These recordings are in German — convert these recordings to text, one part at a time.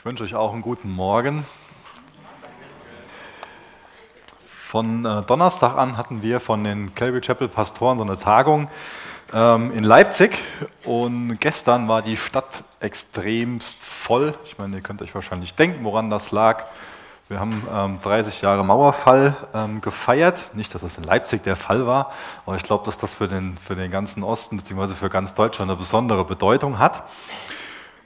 Ich wünsche euch auch einen guten Morgen. Von äh, Donnerstag an hatten wir von den Calvary Chapel Pastoren so eine Tagung ähm, in Leipzig und gestern war die Stadt extremst voll. Ich meine, ihr könnt euch wahrscheinlich denken, woran das lag. Wir haben ähm, 30 Jahre Mauerfall ähm, gefeiert. Nicht, dass das in Leipzig der Fall war, aber ich glaube, dass das für den, für den ganzen Osten bzw. für ganz Deutschland eine besondere Bedeutung hat.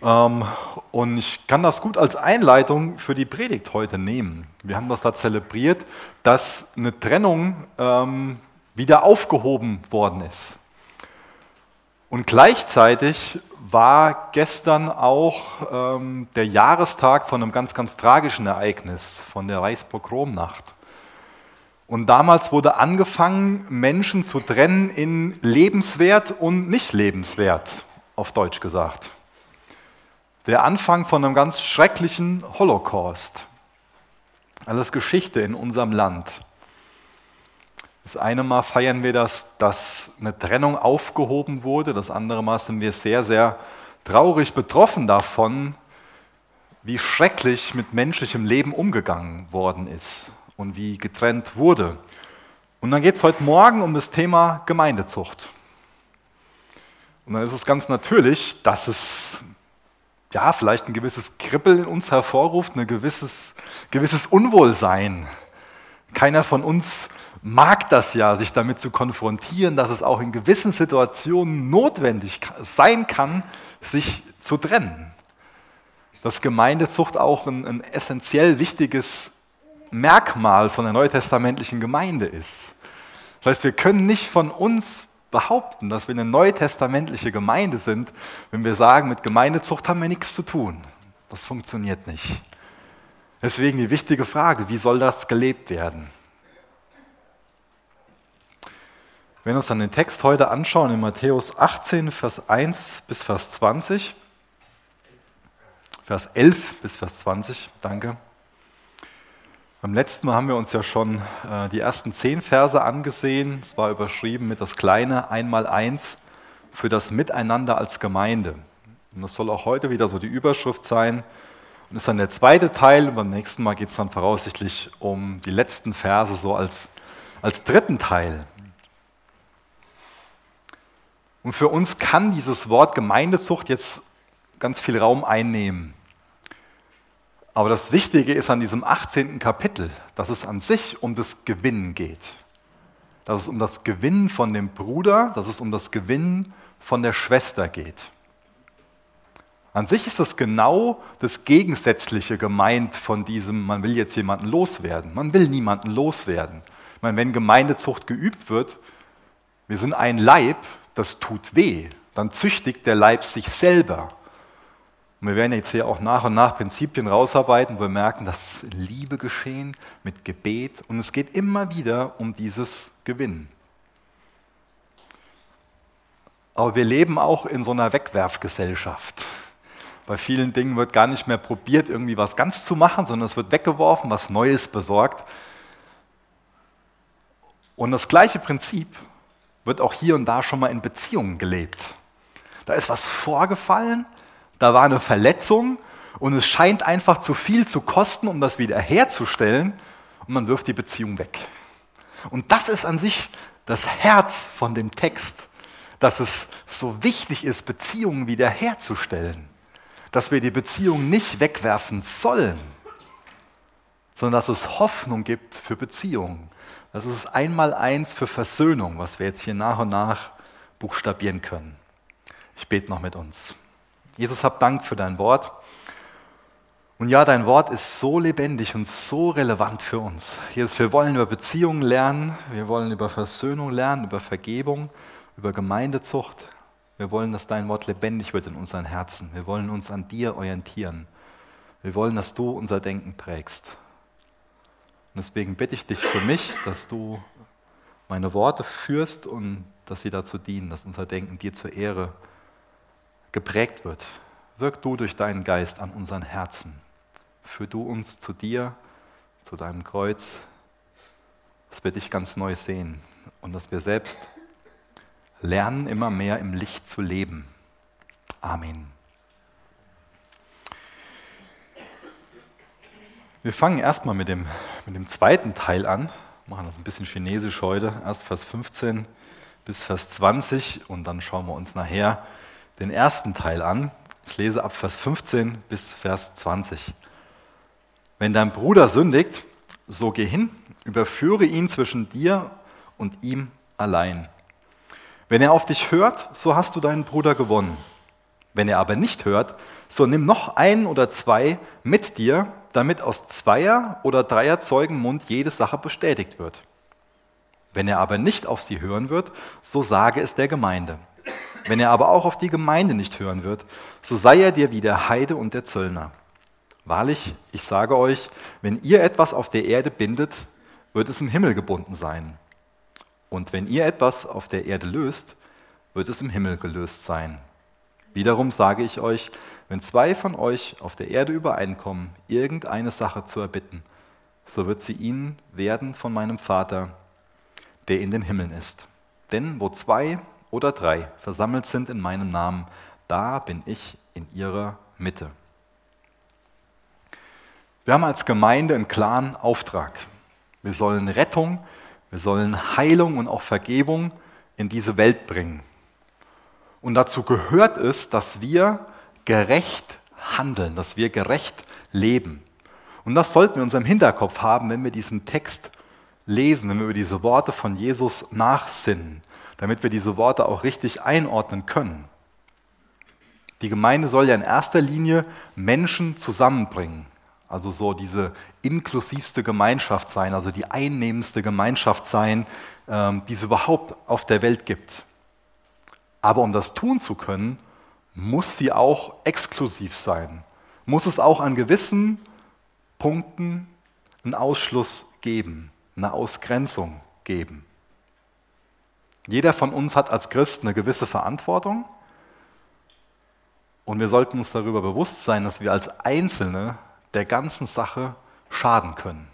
Ähm, und ich kann das gut als Einleitung für die Predigt heute nehmen. Wir haben das da zelebriert, dass eine Trennung ähm, wieder aufgehoben worden ist. Und gleichzeitig war gestern auch ähm, der Jahrestag von einem ganz, ganz tragischen Ereignis, von der Reichspogromnacht. Und damals wurde angefangen, Menschen zu trennen in lebenswert und nicht lebenswert, auf Deutsch gesagt. Der Anfang von einem ganz schrecklichen Holocaust. Alles Geschichte in unserem Land. Das eine Mal feiern wir das, dass eine Trennung aufgehoben wurde. Das andere Mal sind wir sehr, sehr traurig betroffen davon, wie schrecklich mit menschlichem Leben umgegangen worden ist und wie getrennt wurde. Und dann geht es heute Morgen um das Thema Gemeindezucht. Und dann ist es ganz natürlich, dass es ja vielleicht ein gewisses Kribbeln in uns hervorruft, ein gewisses, gewisses Unwohlsein. Keiner von uns mag das ja, sich damit zu konfrontieren, dass es auch in gewissen Situationen notwendig sein kann, sich zu trennen. Dass Gemeindezucht auch ein, ein essentiell wichtiges Merkmal von der neutestamentlichen Gemeinde ist. Das heißt, wir können nicht von uns behaupten, dass wir eine neutestamentliche Gemeinde sind, wenn wir sagen, mit Gemeindezucht haben wir nichts zu tun. Das funktioniert nicht. Deswegen die wichtige Frage, wie soll das gelebt werden? Wenn wir uns dann den Text heute anschauen, in Matthäus 18, Vers 1 bis Vers 20, Vers 11 bis Vers 20, danke. Beim letzten Mal haben wir uns ja schon äh, die ersten zehn Verse angesehen. Es war überschrieben mit das kleine Einmaleins für das Miteinander als Gemeinde. Und das soll auch heute wieder so die Überschrift sein. Und ist dann der zweite Teil. Und beim nächsten Mal geht es dann voraussichtlich um die letzten Verse so als, als dritten Teil. Und für uns kann dieses Wort Gemeindezucht jetzt ganz viel Raum einnehmen. Aber das Wichtige ist an diesem 18. Kapitel, dass es an sich um das Gewinnen geht. Dass es um das Gewinnen von dem Bruder, dass es um das Gewinnen von der Schwester geht. An sich ist das genau das Gegensätzliche gemeint von diesem, man will jetzt jemanden loswerden. Man will niemanden loswerden. Ich meine, wenn Gemeindezucht geübt wird, wir sind ein Leib, das tut weh. Dann züchtigt der Leib sich selber. Und wir werden jetzt hier auch nach und nach Prinzipien rausarbeiten, wo wir merken, das ist in Liebe geschehen, mit Gebet. Und es geht immer wieder um dieses Gewinnen. Aber wir leben auch in so einer Wegwerfgesellschaft. Bei vielen Dingen wird gar nicht mehr probiert, irgendwie was ganz zu machen, sondern es wird weggeworfen, was Neues besorgt. Und das gleiche Prinzip wird auch hier und da schon mal in Beziehungen gelebt. Da ist was vorgefallen, da war eine Verletzung und es scheint einfach zu viel zu kosten, um das wieder herzustellen und man wirft die Beziehung weg. Und das ist an sich das Herz von dem Text, dass es so wichtig ist, Beziehungen wiederherzustellen. Dass wir die Beziehung nicht wegwerfen sollen, sondern dass es Hoffnung gibt für Beziehungen. Das ist einmal eins für Versöhnung, was wir jetzt hier nach und nach buchstabieren können. Ich bete noch mit uns. Jesus, hab Dank für dein Wort. Und ja, dein Wort ist so lebendig und so relevant für uns. Jesus, wir wollen über Beziehungen lernen, wir wollen über Versöhnung lernen, über Vergebung, über Gemeindezucht. Wir wollen, dass dein Wort lebendig wird in unseren Herzen. Wir wollen uns an dir orientieren. Wir wollen, dass du unser Denken prägst. Und deswegen bitte ich dich für mich, dass du meine Worte führst und dass sie dazu dienen, dass unser Denken dir zur Ehre geprägt wird. Wirk du durch deinen Geist an unseren Herzen. Führ du uns zu dir, zu deinem Kreuz, dass wir dich ganz neu sehen und dass wir selbst lernen, immer mehr im Licht zu leben. Amen. Wir fangen erstmal mit dem, mit dem zweiten Teil an, machen das ein bisschen chinesisch heute, erst Vers 15 bis Vers 20 und dann schauen wir uns nachher den ersten Teil an. Ich lese ab Vers 15 bis Vers 20. Wenn dein Bruder sündigt, so geh hin, überführe ihn zwischen dir und ihm allein. Wenn er auf dich hört, so hast du deinen Bruder gewonnen. Wenn er aber nicht hört, so nimm noch einen oder zwei mit dir, damit aus Zweier- oder Dreier Zeugenmund jede Sache bestätigt wird. Wenn er aber nicht auf sie hören wird, so sage es der Gemeinde. Wenn er aber auch auf die Gemeinde nicht hören wird, so sei er dir wie der Heide und der Zöllner. Wahrlich, ich sage euch, wenn ihr etwas auf der Erde bindet, wird es im Himmel gebunden sein. Und wenn ihr etwas auf der Erde löst, wird es im Himmel gelöst sein. Wiederum sage ich euch, wenn zwei von euch auf der Erde übereinkommen, irgendeine Sache zu erbitten, so wird sie ihnen werden von meinem Vater, der in den Himmeln ist. Denn wo zwei oder drei versammelt sind in meinem Namen, da bin ich in ihrer Mitte. Wir haben als Gemeinde einen klaren Auftrag. Wir sollen Rettung, wir sollen Heilung und auch Vergebung in diese Welt bringen. Und dazu gehört es, dass wir gerecht handeln, dass wir gerecht leben. Und das sollten wir in unserem Hinterkopf haben, wenn wir diesen Text lesen, wenn wir über diese Worte von Jesus nachsinnen, damit wir diese Worte auch richtig einordnen können. Die Gemeinde soll ja in erster Linie Menschen zusammenbringen. Also so diese inklusivste Gemeinschaft sein, also die einnehmendste Gemeinschaft sein, ähm, die es überhaupt auf der Welt gibt. Aber um das tun zu können, muss sie auch exklusiv sein. Muss es auch an gewissen Punkten einen Ausschluss geben, eine Ausgrenzung geben. Jeder von uns hat als Christ eine gewisse Verantwortung und wir sollten uns darüber bewusst sein, dass wir als Einzelne der ganzen Sache schaden können.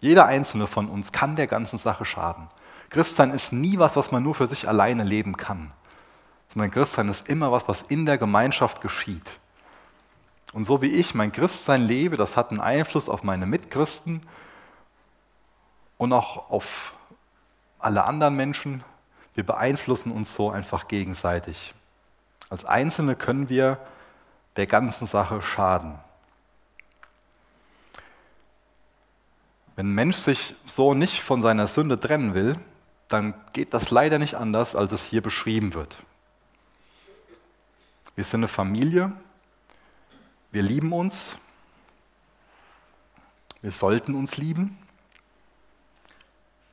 Jeder einzelne von uns kann der ganzen Sache schaden. Christsein ist nie was, was man nur für sich alleine leben kann, sondern Christsein ist immer was, was in der Gemeinschaft geschieht. Und so wie ich mein Christsein lebe, das hat einen Einfluss auf meine Mitchristen und auch auf alle anderen Menschen. Wir beeinflussen uns so einfach gegenseitig. Als Einzelne können wir der ganzen Sache schaden. Wenn ein Mensch sich so nicht von seiner Sünde trennen will, dann geht das leider nicht anders, als es hier beschrieben wird. Wir sind eine Familie, wir lieben uns, wir sollten uns lieben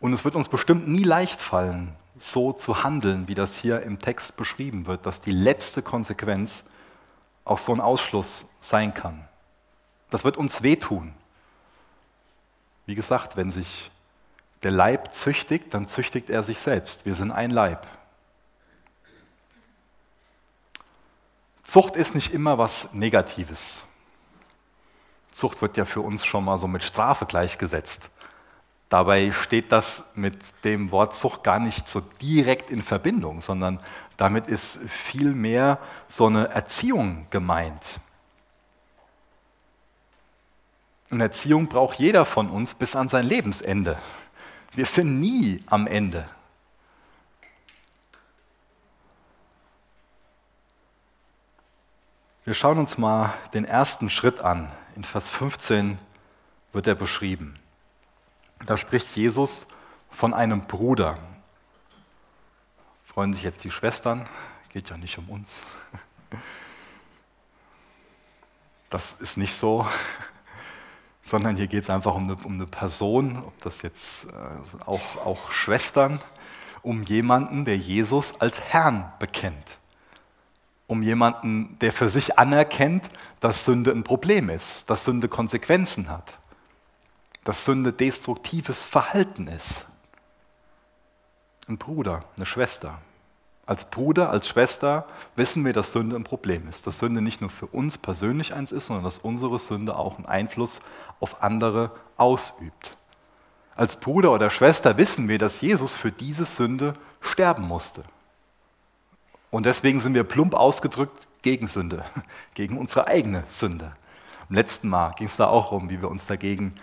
und es wird uns bestimmt nie leicht fallen, so zu handeln, wie das hier im Text beschrieben wird, dass die letzte Konsequenz auch so ein Ausschluss sein kann. Das wird uns wehtun. Wie gesagt, wenn sich der Leib züchtigt, dann züchtigt er sich selbst. Wir sind ein Leib. Zucht ist nicht immer was Negatives. Zucht wird ja für uns schon mal so mit Strafe gleichgesetzt. Dabei steht das mit dem Wort Zucht gar nicht so direkt in Verbindung, sondern damit ist vielmehr so eine Erziehung gemeint. Und Erziehung braucht jeder von uns bis an sein Lebensende. Wir sind nie am Ende. Wir schauen uns mal den ersten Schritt an. In Vers 15 wird er beschrieben. Da spricht Jesus von einem Bruder. Freuen sich jetzt die Schwestern? Geht ja nicht um uns. Das ist nicht so sondern hier geht es einfach um eine, um eine, Person, ob das jetzt äh, auch, auch Schwestern, um jemanden, der Jesus als Herrn bekennt. Um jemanden, der für sich anerkennt, dass Sünde ein Problem ist, dass Sünde Konsequenzen hat, dass Sünde destruktives Verhalten ist. Ein Bruder, eine Schwester, als Bruder, als Schwester wissen wir, dass Sünde ein Problem ist. Dass Sünde nicht nur für uns persönlich eins ist, sondern dass unsere Sünde auch einen Einfluss auf andere ausübt. Als Bruder oder Schwester wissen wir, dass Jesus für diese Sünde sterben musste. Und deswegen sind wir plump ausgedrückt gegen Sünde, gegen unsere eigene Sünde. Im letzten Mal ging es da auch um, wie wir uns dagegen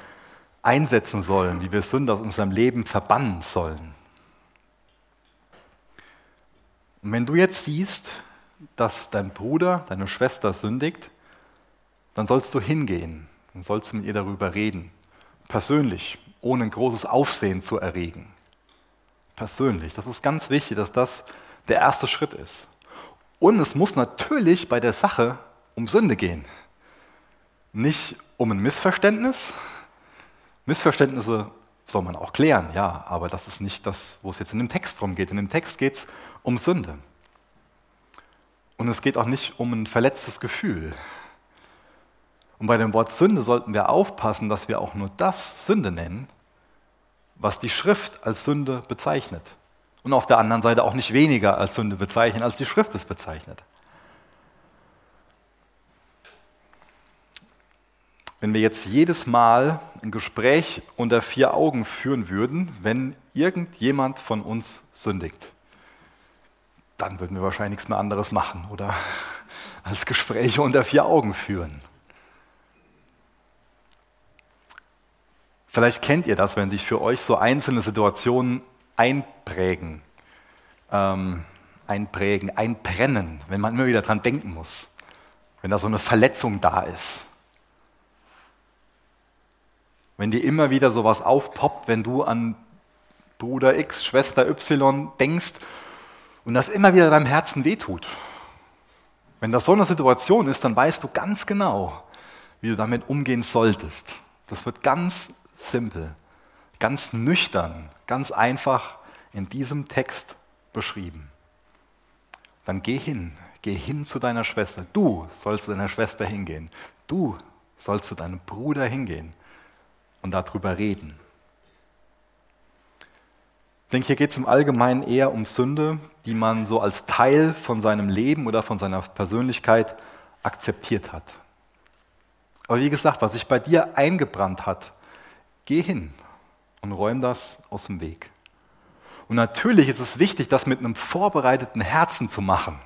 einsetzen sollen, wie wir Sünde aus unserem Leben verbannen sollen. Und wenn du jetzt siehst, dass dein Bruder, deine Schwester sündigt, dann sollst du hingehen, dann sollst du mit ihr darüber reden, persönlich, ohne ein großes Aufsehen zu erregen. Persönlich, das ist ganz wichtig, dass das der erste Schritt ist. Und es muss natürlich bei der Sache um Sünde gehen. Nicht um ein Missverständnis. Missverständnisse soll man auch klären, ja, aber das ist nicht das, wo es jetzt in dem Text drum geht. In dem Text geht es um Sünde. Und es geht auch nicht um ein verletztes Gefühl. Und bei dem Wort Sünde sollten wir aufpassen, dass wir auch nur das Sünde nennen, was die Schrift als Sünde bezeichnet. Und auf der anderen Seite auch nicht weniger als Sünde bezeichnen, als die Schrift es bezeichnet. Wenn wir jetzt jedes Mal ein Gespräch unter vier Augen führen würden, wenn irgendjemand von uns sündigt, dann würden wir wahrscheinlich nichts mehr anderes machen oder als Gespräche unter vier Augen führen. Vielleicht kennt ihr das, wenn sich für euch so einzelne Situationen einprägen, ähm, einprägen, einbrennen, wenn man immer wieder dran denken muss, wenn da so eine Verletzung da ist wenn dir immer wieder sowas aufpoppt, wenn du an Bruder X, Schwester Y denkst und das immer wieder deinem Herzen wehtut. Wenn das so eine Situation ist, dann weißt du ganz genau, wie du damit umgehen solltest. Das wird ganz simpel, ganz nüchtern, ganz einfach in diesem Text beschrieben. Dann geh hin, geh hin zu deiner Schwester. Du sollst zu deiner Schwester hingehen. Du sollst zu deinem Bruder hingehen und darüber reden. Ich denke, hier geht es im Allgemeinen eher um Sünde, die man so als Teil von seinem Leben oder von seiner Persönlichkeit akzeptiert hat. Aber wie gesagt, was sich bei dir eingebrannt hat, geh hin und räum das aus dem Weg. Und natürlich ist es wichtig, das mit einem vorbereiteten Herzen zu machen.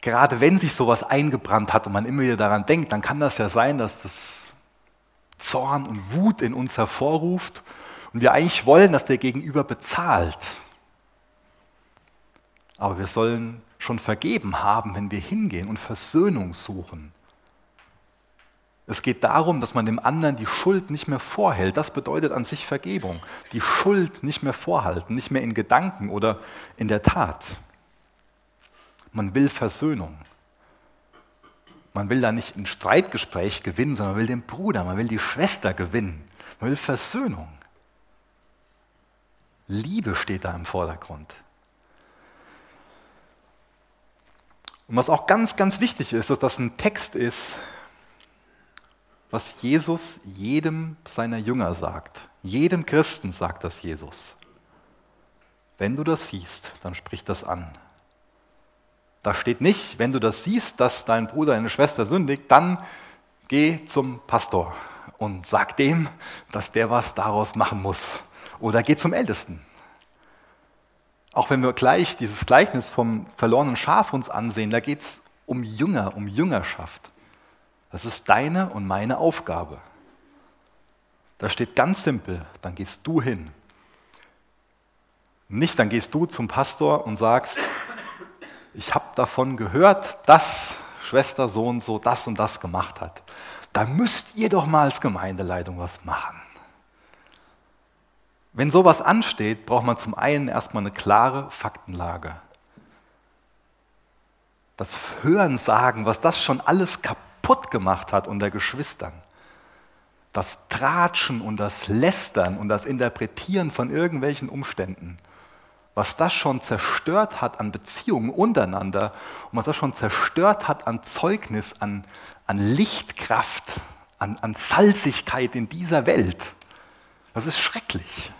Gerade wenn sich sowas eingebrannt hat und man immer wieder daran denkt, dann kann das ja sein, dass das Zorn und Wut in uns hervorruft und wir eigentlich wollen, dass der Gegenüber bezahlt. Aber wir sollen schon vergeben haben, wenn wir hingehen und Versöhnung suchen. Es geht darum, dass man dem anderen die Schuld nicht mehr vorhält. Das bedeutet an sich Vergebung. Die Schuld nicht mehr vorhalten, nicht mehr in Gedanken oder in der Tat. Man will Versöhnung. Man will da nicht ein Streitgespräch gewinnen, sondern man will den Bruder, man will die Schwester gewinnen. Man will Versöhnung. Liebe steht da im Vordergrund. Und was auch ganz, ganz wichtig ist, dass das ein Text ist, was Jesus jedem seiner Jünger sagt. Jedem Christen sagt das Jesus. Wenn du das siehst, dann sprich das an. Da steht nicht, wenn du das siehst, dass dein Bruder, deine Schwester sündigt, dann geh zum Pastor und sag dem, dass der was daraus machen muss. Oder geh zum Ältesten. Auch wenn wir gleich dieses Gleichnis vom verlorenen Schaf uns ansehen, da geht es um Jünger, um Jüngerschaft. Das ist deine und meine Aufgabe. Da steht ganz simpel, dann gehst du hin. Nicht, dann gehst du zum Pastor und sagst, ich habe davon gehört, dass Schwester so und so das und das gemacht hat. Da müsst ihr doch mal als Gemeindeleitung was machen. Wenn sowas ansteht, braucht man zum einen erstmal eine klare Faktenlage. Das Hörensagen, was das schon alles kaputt gemacht hat unter Geschwistern. Das Tratschen und das Lästern und das Interpretieren von irgendwelchen Umständen was das schon zerstört hat an Beziehungen untereinander und was das schon zerstört hat an Zeugnis, an, an Lichtkraft, an, an Salzigkeit in dieser Welt. Das ist schrecklich.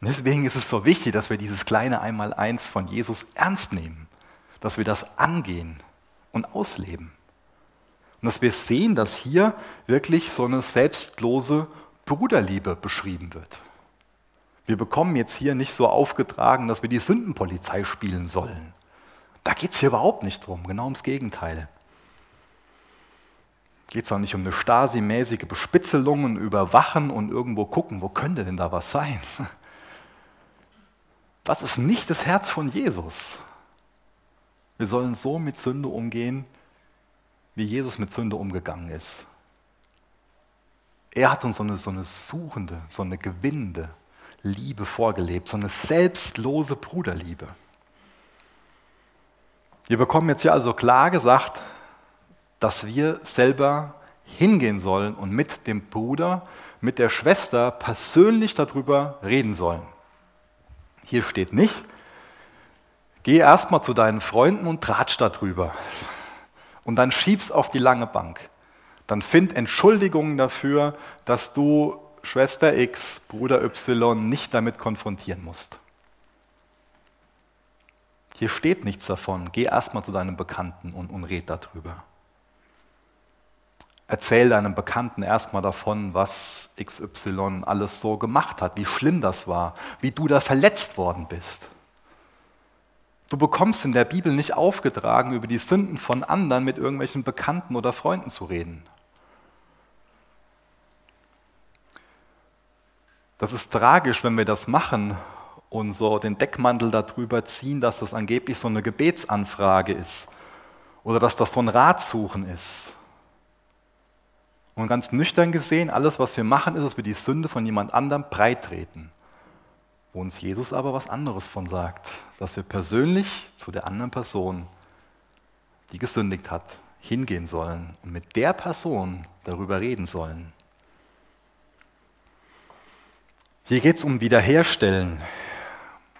Und deswegen ist es so wichtig, dass wir dieses kleine Einmaleins von Jesus ernst nehmen, dass wir das angehen und ausleben. Und dass wir sehen, dass hier wirklich so eine selbstlose Bruderliebe beschrieben wird. Wir bekommen jetzt hier nicht so aufgetragen, dass wir die Sündenpolizei spielen sollen. Da geht es hier überhaupt nicht drum, genau ums Gegenteil. Geht es auch nicht um eine Stasi-mäßige Bespitzelung und Überwachen und irgendwo gucken, wo könnte denn da was sein? Das ist nicht das Herz von Jesus. Wir sollen so mit Sünde umgehen, wie Jesus mit Sünde umgegangen ist. Er hat uns so eine, so eine suchende, so eine gewinnende Liebe vorgelebt, so eine selbstlose Bruderliebe. Wir bekommen jetzt hier also klar gesagt, dass wir selber hingehen sollen und mit dem Bruder, mit der Schwester persönlich darüber reden sollen. Hier steht nicht, geh erstmal zu deinen Freunden und tratsch darüber und dann schiebst auf die lange Bank. Dann find Entschuldigungen dafür, dass du Schwester X, Bruder Y nicht damit konfrontieren musst. Hier steht nichts davon. Geh erstmal zu deinem Bekannten und, und red darüber. Erzähl deinem Bekannten erstmal davon, was XY alles so gemacht hat, wie schlimm das war, wie du da verletzt worden bist. Du bekommst in der Bibel nicht aufgetragen, über die Sünden von anderen mit irgendwelchen Bekannten oder Freunden zu reden. Das ist tragisch, wenn wir das machen und so den Deckmantel darüber ziehen, dass das angeblich so eine Gebetsanfrage ist oder dass das so ein Ratsuchen ist. Und ganz nüchtern gesehen, alles, was wir machen, ist, dass wir die Sünde von jemand anderem breitreten. Wo uns Jesus aber was anderes von sagt, dass wir persönlich zu der anderen Person, die gesündigt hat, hingehen sollen und mit der Person darüber reden sollen. Hier geht es um Wiederherstellen.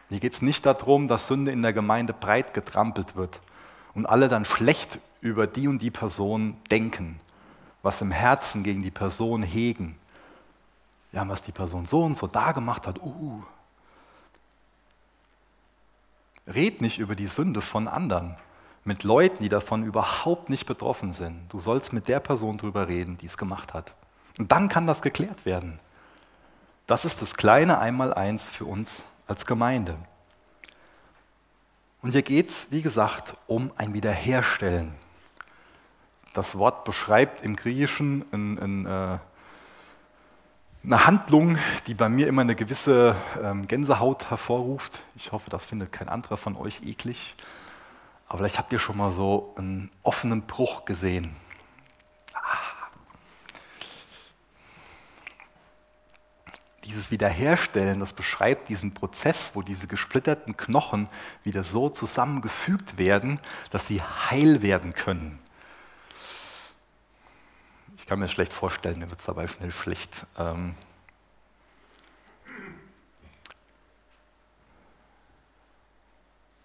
Hier geht es nicht darum, dass Sünde in der Gemeinde breit getrampelt wird und alle dann schlecht über die und die Person denken was im Herzen gegen die Person hegen. Ja, was die Person so und so da gemacht hat, uh. Red nicht über die Sünde von anderen, mit Leuten, die davon überhaupt nicht betroffen sind. Du sollst mit der Person drüber reden, die es gemacht hat. Und dann kann das geklärt werden. Das ist das kleine Einmaleins für uns als Gemeinde. Und hier geht es, wie gesagt, um ein Wiederherstellen das Wort beschreibt im Griechischen ein, ein, äh, eine Handlung, die bei mir immer eine gewisse ähm, Gänsehaut hervorruft. Ich hoffe, das findet kein anderer von euch eklig. Aber vielleicht habt ihr schon mal so einen offenen Bruch gesehen. Dieses Wiederherstellen, das beschreibt diesen Prozess, wo diese gesplitterten Knochen wieder so zusammengefügt werden, dass sie heil werden können kann mir das schlecht vorstellen, mir wird es dabei schnell schlecht. Ähm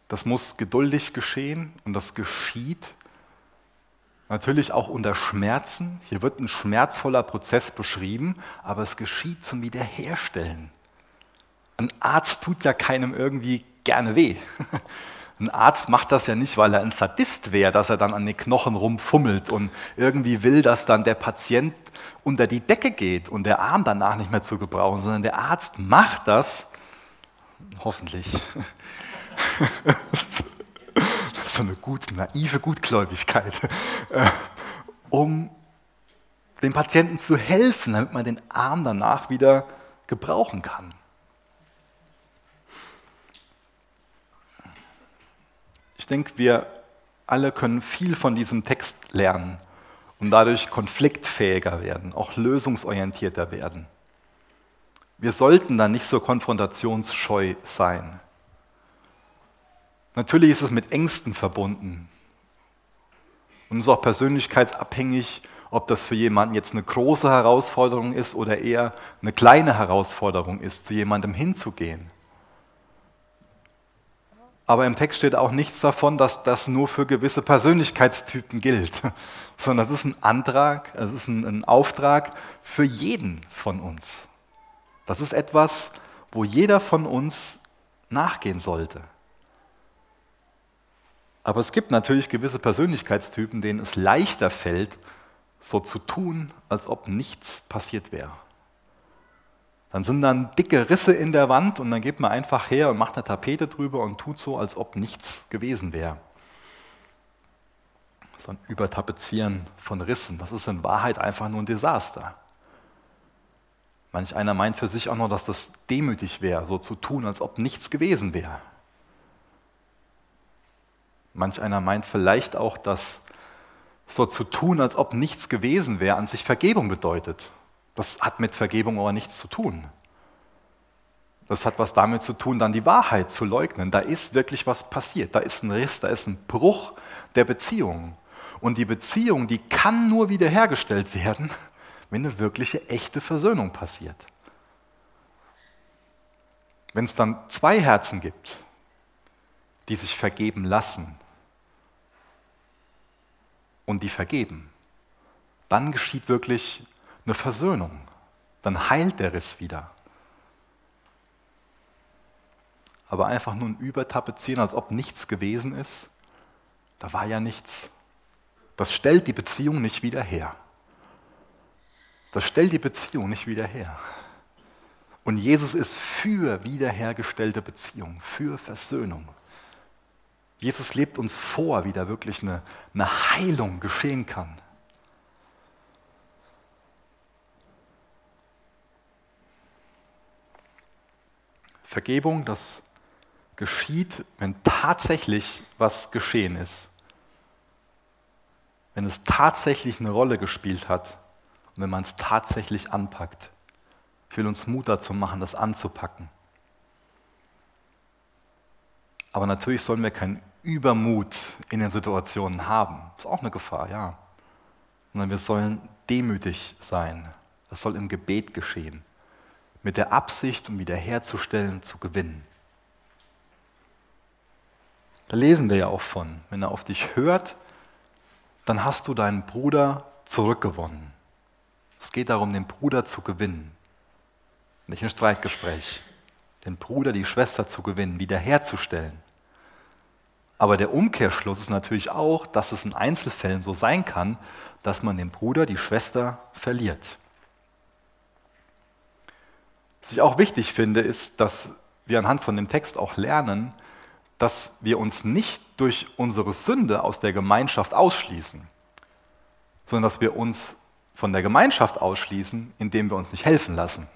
das muss geduldig geschehen und das geschieht natürlich auch unter Schmerzen. Hier wird ein schmerzvoller Prozess beschrieben, aber es geschieht zum Wiederherstellen. Ein Arzt tut ja keinem irgendwie gerne weh. Ein Arzt macht das ja nicht, weil er ein Sadist wäre, dass er dann an den Knochen rumfummelt und irgendwie will, dass dann der Patient unter die Decke geht und der Arm danach nicht mehr zu gebrauchen, sondern der Arzt macht das, hoffentlich. So eine gute, naive Gutgläubigkeit, äh, um dem Patienten zu helfen, damit man den Arm danach wieder gebrauchen kann. Ich denke, wir alle können viel von diesem Text lernen und dadurch konfliktfähiger werden, auch lösungsorientierter werden. Wir sollten da nicht so konfrontationsscheu sein. Natürlich ist es mit Ängsten verbunden und es ist auch persönlichkeitsabhängig, ob das für jemanden jetzt eine große Herausforderung ist oder eher eine kleine Herausforderung ist, zu jemandem hinzugehen. Aber im Text steht auch nichts davon, dass das nur für gewisse Persönlichkeitstypen gilt, sondern es ist ein Antrag, es ist ein, ein Auftrag für jeden von uns. Das ist etwas, wo jeder von uns nachgehen sollte. Aber es gibt natürlich gewisse Persönlichkeitstypen, denen es leichter fällt, so zu tun, als ob nichts passiert wäre. Dann sind dann dicke Risse in der Wand und dann geht man einfach her und macht eine Tapete drüber und tut so, als ob nichts gewesen wäre. so ein Übertapezieren von Rissen. Das ist in Wahrheit einfach nur ein Desaster. Manch einer meint für sich auch noch, dass das demütig wäre, so zu tun, als ob nichts gewesen wäre. Manch einer meint vielleicht auch, dass so zu tun, als ob nichts gewesen wäre, an sich Vergebung bedeutet. Das hat mit Vergebung aber nichts zu tun. Das hat was damit zu tun, dann die Wahrheit zu leugnen. Da ist wirklich was passiert. Da ist ein Riss, da ist ein Bruch der Beziehung. Und die Beziehung, die kann nur wiederhergestellt werden, wenn eine wirkliche, echte Versöhnung passiert. Wenn es dann zwei Herzen gibt, die sich vergeben lassen und die vergeben, dann geschieht wirklich eine Versöhnung. Dann heilt der Riss wieder. Aber einfach nur ein Übertapezieren, als ob nichts gewesen ist, da war ja nichts. Das stellt die Beziehung nicht wieder her. Das stellt die Beziehung nicht wieder her. Und Jesus ist für wiederhergestellte Beziehung, für Versöhnung. Jesus lebt uns vor, wie da wirklich eine, eine Heilung geschehen kann. Vergebung, das geschieht, wenn tatsächlich was geschehen ist wenn es tatsächlich eine Rolle gespielt hat und wenn man es tatsächlich anpackt. Ich will uns Mut dazu machen, das anzupacken. Aber natürlich sollen wir keinen Übermut in den Situationen haben. Ist auch eine Gefahr, ja. Sondern wir sollen demütig sein. Das soll im Gebet geschehen. Mit der Absicht, um wiederherzustellen, zu gewinnen. Da lesen wir ja auch von. Wenn er auf dich hört, dann hast du deinen Bruder zurückgewonnen. Es geht darum, den Bruder zu gewinnen. Nicht ein Streitgespräch. Den Bruder, die Schwester zu gewinnen, wiederherzustellen. Aber der Umkehrschluss ist natürlich auch, dass es in Einzelfällen so sein kann, dass man den Bruder, die Schwester verliert. Was ich auch wichtig finde, ist, dass wir anhand von dem Text auch lernen, dass wir uns nicht durch unsere Sünde aus der Gemeinschaft ausschließen, sondern dass wir uns von der Gemeinschaft ausschließen, indem wir uns nicht helfen lassen,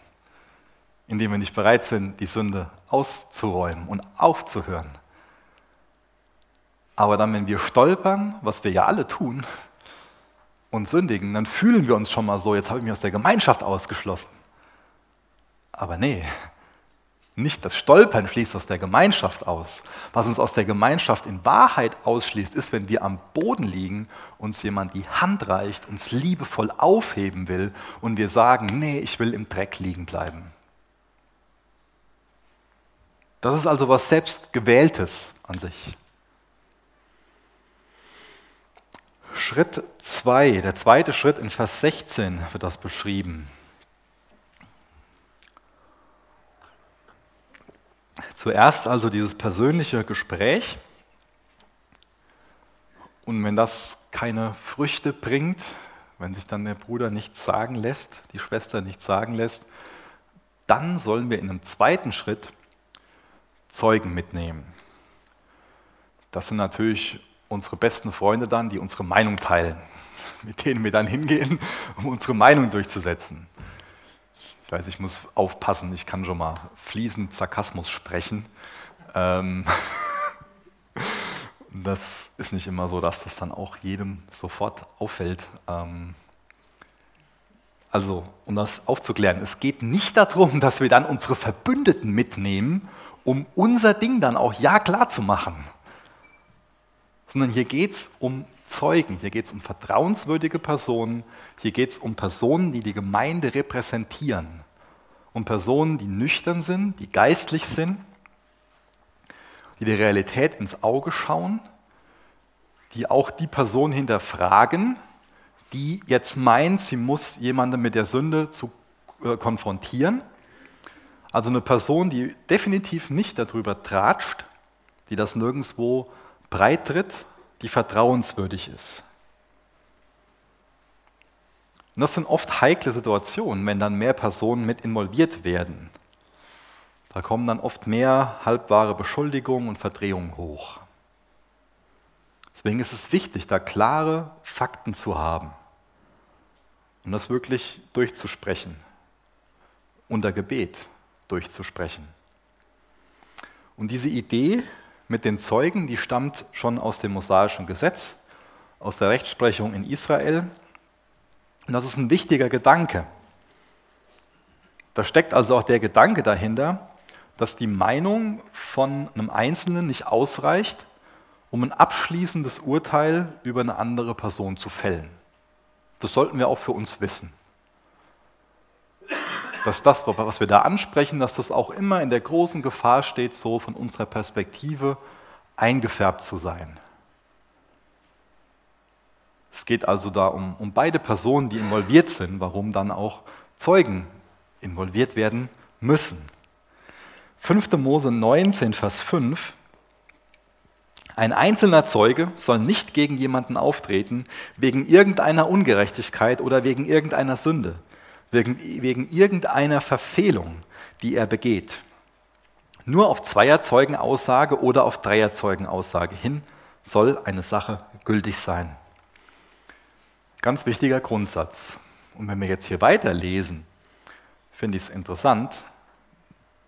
indem wir nicht bereit sind, die Sünde auszuräumen und aufzuhören. Aber dann, wenn wir stolpern, was wir ja alle tun, und sündigen, dann fühlen wir uns schon mal so, jetzt habe ich mich aus der Gemeinschaft ausgeschlossen. Aber nee, nicht das Stolpern schließt aus der Gemeinschaft aus. Was uns aus der Gemeinschaft in Wahrheit ausschließt, ist, wenn wir am Boden liegen, uns jemand die Hand reicht, uns liebevoll aufheben will und wir sagen, nee, ich will im Dreck liegen bleiben. Das ist also was Selbstgewähltes an sich. Schritt 2, der zweite Schritt in Vers 16 wird das beschrieben. Zuerst also dieses persönliche Gespräch. Und wenn das keine Früchte bringt, wenn sich dann der Bruder nichts sagen lässt, die Schwester nichts sagen lässt, dann sollen wir in einem zweiten Schritt Zeugen mitnehmen. Das sind natürlich unsere besten Freunde dann, die unsere Meinung teilen, mit denen wir dann hingehen, um unsere Meinung durchzusetzen. Ich weiß, ich muss aufpassen, ich kann schon mal fließend Sarkasmus sprechen. Ähm das ist nicht immer so, dass das dann auch jedem sofort auffällt. Ähm also, um das aufzuklären, es geht nicht darum, dass wir dann unsere Verbündeten mitnehmen, um unser Ding dann auch ja klar zu machen, sondern hier geht es um Zeugen, hier geht es um vertrauenswürdige Personen, hier geht es um Personen, die die Gemeinde repräsentieren, um Personen, die nüchtern sind, die geistlich sind, die der Realität ins Auge schauen, die auch die Person hinterfragen, die jetzt meint, sie muss jemanden mit der Sünde zu äh, konfrontieren. Also eine Person, die definitiv nicht darüber tratscht, die das nirgendwo breit tritt, die vertrauenswürdig ist. Und das sind oft heikle Situationen, wenn dann mehr Personen mit involviert werden. Da kommen dann oft mehr halbwahre Beschuldigungen und Verdrehungen hoch. Deswegen ist es wichtig, da klare Fakten zu haben und das wirklich durchzusprechen, unter Gebet durchzusprechen. Und diese Idee mit den Zeugen, die stammt schon aus dem mosaischen Gesetz, aus der Rechtsprechung in Israel. Und das ist ein wichtiger Gedanke. Da steckt also auch der Gedanke dahinter, dass die Meinung von einem Einzelnen nicht ausreicht, um ein abschließendes Urteil über eine andere Person zu fällen. Das sollten wir auch für uns wissen. Dass das, was wir da ansprechen, dass das auch immer in der großen Gefahr steht, so von unserer Perspektive eingefärbt zu sein. Es geht also da um, um beide Personen, die involviert sind, warum dann auch Zeugen involviert werden müssen. 5. Mose 19, Vers 5 ein einzelner Zeuge soll nicht gegen jemanden auftreten, wegen irgendeiner Ungerechtigkeit oder wegen irgendeiner Sünde, wegen, wegen irgendeiner Verfehlung, die er begeht. Nur auf Zweierzeugenaussage oder auf Dreierzeugenaussage hin soll eine Sache gültig sein. Ganz wichtiger Grundsatz. Und wenn wir jetzt hier weiterlesen, finde ich es interessant,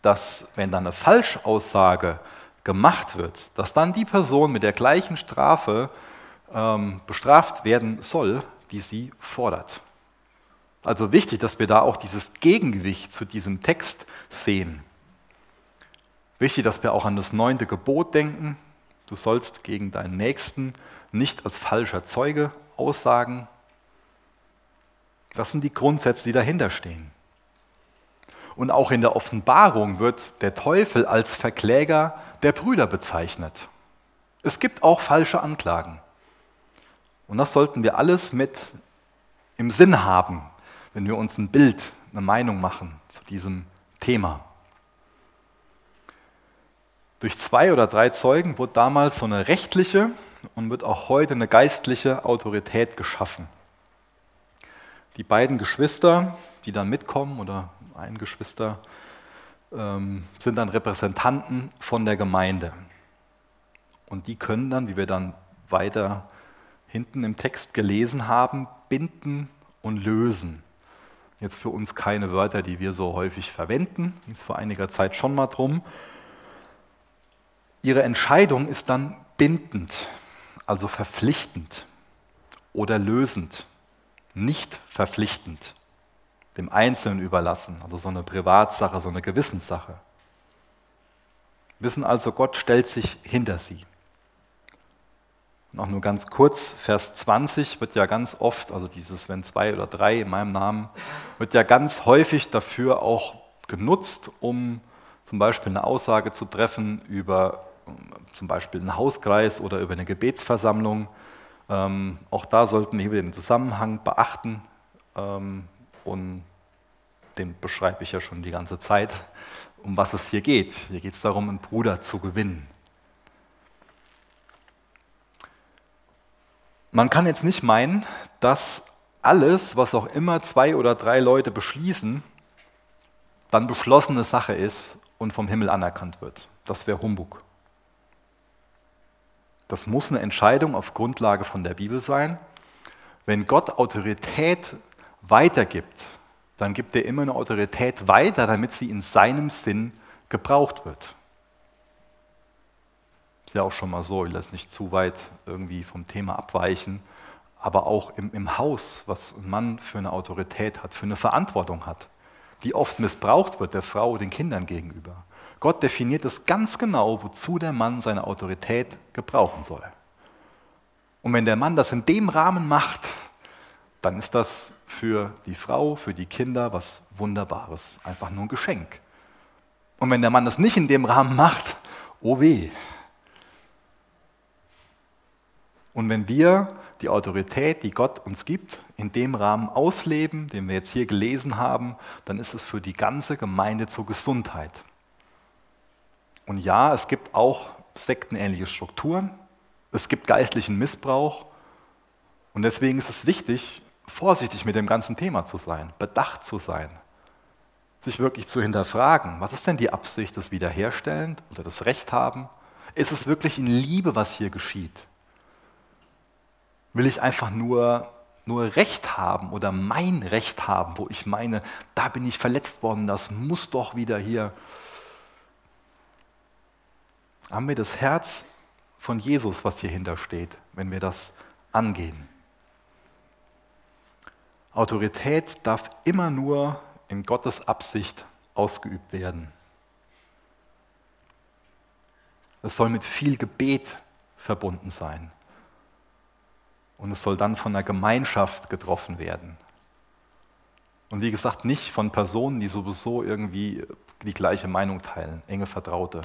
dass wenn da eine Falschaussage gemacht wird, dass dann die Person mit der gleichen Strafe ähm, bestraft werden soll, die sie fordert. Also wichtig, dass wir da auch dieses Gegengewicht zu diesem Text sehen. Wichtig, dass wir auch an das neunte Gebot denken. Du sollst gegen deinen Nächsten nicht als falscher Zeuge aussagen. Das sind die Grundsätze, die dahinter stehen. Und auch in der Offenbarung wird der Teufel als Verkläger der Brüder bezeichnet. Es gibt auch falsche Anklagen. Und das sollten wir alles mit im Sinn haben, wenn wir uns ein Bild, eine Meinung machen zu diesem Thema. Durch zwei oder drei Zeugen wurde damals so eine rechtliche und wird auch heute eine geistliche Autorität geschaffen. Die beiden Geschwister, die dann mitkommen oder ein Geschwister, ähm, sind dann Repräsentanten von der Gemeinde. Und die können dann, wie wir dann weiter hinten im Text gelesen haben, binden und lösen. Jetzt für uns keine Wörter, die wir so häufig verwenden, ging es vor einiger Zeit schon mal drum. Ihre Entscheidung ist dann bindend, also verpflichtend oder lösend, nicht verpflichtend dem Einzelnen überlassen, also so eine Privatsache, so eine Gewissenssache. Wissen also, Gott stellt sich hinter sie. Und auch nur ganz kurz, Vers 20 wird ja ganz oft, also dieses, wenn zwei oder drei in meinem Namen, wird ja ganz häufig dafür auch genutzt, um zum Beispiel eine Aussage zu treffen über zum Beispiel einen Hauskreis oder über eine Gebetsversammlung. Ähm, auch da sollten wir den Zusammenhang beachten ähm, und den beschreibe ich ja schon die ganze Zeit, um was es hier geht. Hier geht es darum, einen Bruder zu gewinnen. Man kann jetzt nicht meinen, dass alles, was auch immer zwei oder drei Leute beschließen, dann beschlossene Sache ist und vom Himmel anerkannt wird. Das wäre Humbug. Das muss eine Entscheidung auf Grundlage von der Bibel sein. Wenn Gott Autorität weitergibt, dann gibt er immer eine Autorität weiter, damit sie in seinem Sinn gebraucht wird. Ist ja auch schon mal so, ich lasse nicht zu weit irgendwie vom Thema abweichen, aber auch im, im Haus, was ein Mann für eine Autorität hat, für eine Verantwortung hat, die oft missbraucht wird der Frau den Kindern gegenüber. Gott definiert es ganz genau, wozu der Mann seine Autorität gebrauchen soll. Und wenn der Mann das in dem Rahmen macht, dann ist das für die Frau, für die Kinder was Wunderbares, einfach nur ein Geschenk. Und wenn der Mann das nicht in dem Rahmen macht, oh weh. Und wenn wir die Autorität, die Gott uns gibt, in dem Rahmen ausleben, den wir jetzt hier gelesen haben, dann ist es für die ganze Gemeinde zur Gesundheit. Und ja, es gibt auch sektenähnliche Strukturen, es gibt geistlichen Missbrauch und deswegen ist es wichtig, vorsichtig mit dem ganzen Thema zu sein, bedacht zu sein, sich wirklich zu hinterfragen, was ist denn die Absicht des Wiederherstellend oder des Recht haben? Ist es wirklich in Liebe, was hier geschieht? Will ich einfach nur, nur Recht haben oder mein Recht haben, wo ich meine, da bin ich verletzt worden, das muss doch wieder hier. Haben wir das Herz von Jesus, was hier hintersteht, wenn wir das angehen? Autorität darf immer nur in Gottes Absicht ausgeübt werden. Es soll mit viel Gebet verbunden sein. Und es soll dann von der Gemeinschaft getroffen werden. Und wie gesagt, nicht von Personen, die sowieso irgendwie die gleiche Meinung teilen, enge Vertraute.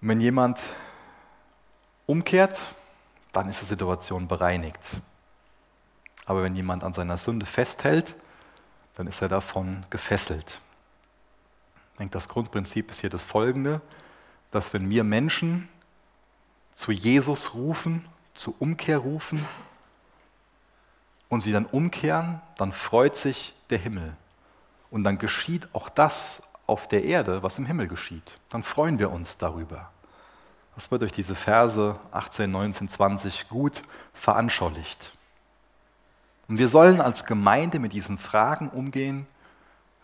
wenn jemand umkehrt, dann ist die Situation bereinigt. Aber wenn jemand an seiner Sünde festhält, dann ist er davon gefesselt. Ich denke, das Grundprinzip ist hier das folgende, dass wenn wir Menschen zu Jesus rufen, zur Umkehr rufen und sie dann umkehren, dann freut sich der Himmel. Und dann geschieht auch das auf der Erde, was im Himmel geschieht. Dann freuen wir uns darüber. Das wird durch diese Verse 18, 19, 20 gut veranschaulicht. Und wir sollen als Gemeinde mit diesen Fragen umgehen,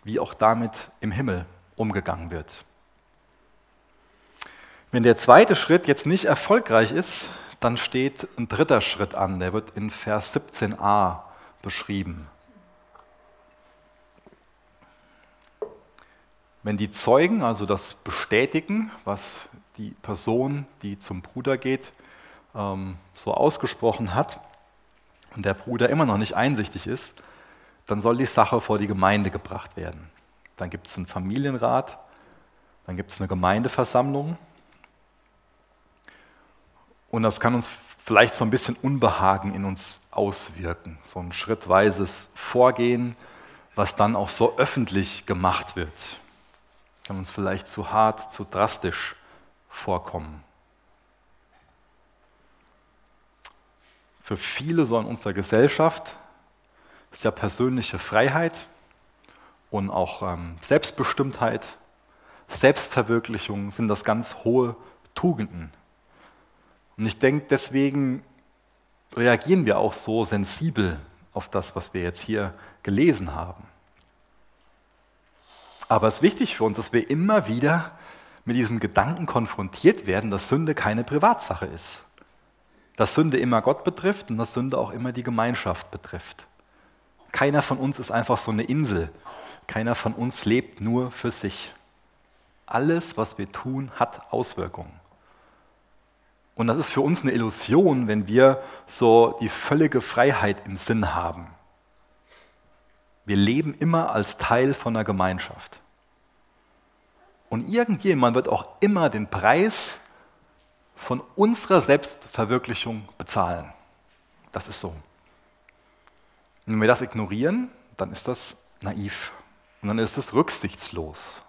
wie auch damit im Himmel umgegangen wird. Wenn der zweite Schritt jetzt nicht erfolgreich ist, dann steht ein dritter Schritt an, der wird in Vers 17a beschrieben. Wenn die Zeugen also das bestätigen, was die Person, die zum Bruder geht, ähm, so ausgesprochen hat und der Bruder immer noch nicht einsichtig ist, dann soll die Sache vor die Gemeinde gebracht werden. Dann gibt es einen Familienrat, dann gibt es eine Gemeindeversammlung und das kann uns vielleicht so ein bisschen Unbehagen in uns auswirken, so ein schrittweises Vorgehen, was dann auch so öffentlich gemacht wird. Kann uns vielleicht zu hart, zu drastisch vorkommen. Für viele so in unserer Gesellschaft ist ja persönliche Freiheit und auch ähm, Selbstbestimmtheit, Selbstverwirklichung sind das ganz hohe Tugenden. Und ich denke, deswegen reagieren wir auch so sensibel auf das, was wir jetzt hier gelesen haben. Aber es ist wichtig für uns, dass wir immer wieder mit diesem Gedanken konfrontiert werden, dass Sünde keine Privatsache ist. Dass Sünde immer Gott betrifft und dass Sünde auch immer die Gemeinschaft betrifft. Keiner von uns ist einfach so eine Insel. Keiner von uns lebt nur für sich. Alles, was wir tun, hat Auswirkungen. Und das ist für uns eine Illusion, wenn wir so die völlige Freiheit im Sinn haben. Wir leben immer als Teil von einer Gemeinschaft. Und irgendjemand wird auch immer den Preis von unserer Selbstverwirklichung bezahlen. Das ist so. Und wenn wir das ignorieren, dann ist das naiv und dann ist es rücksichtslos.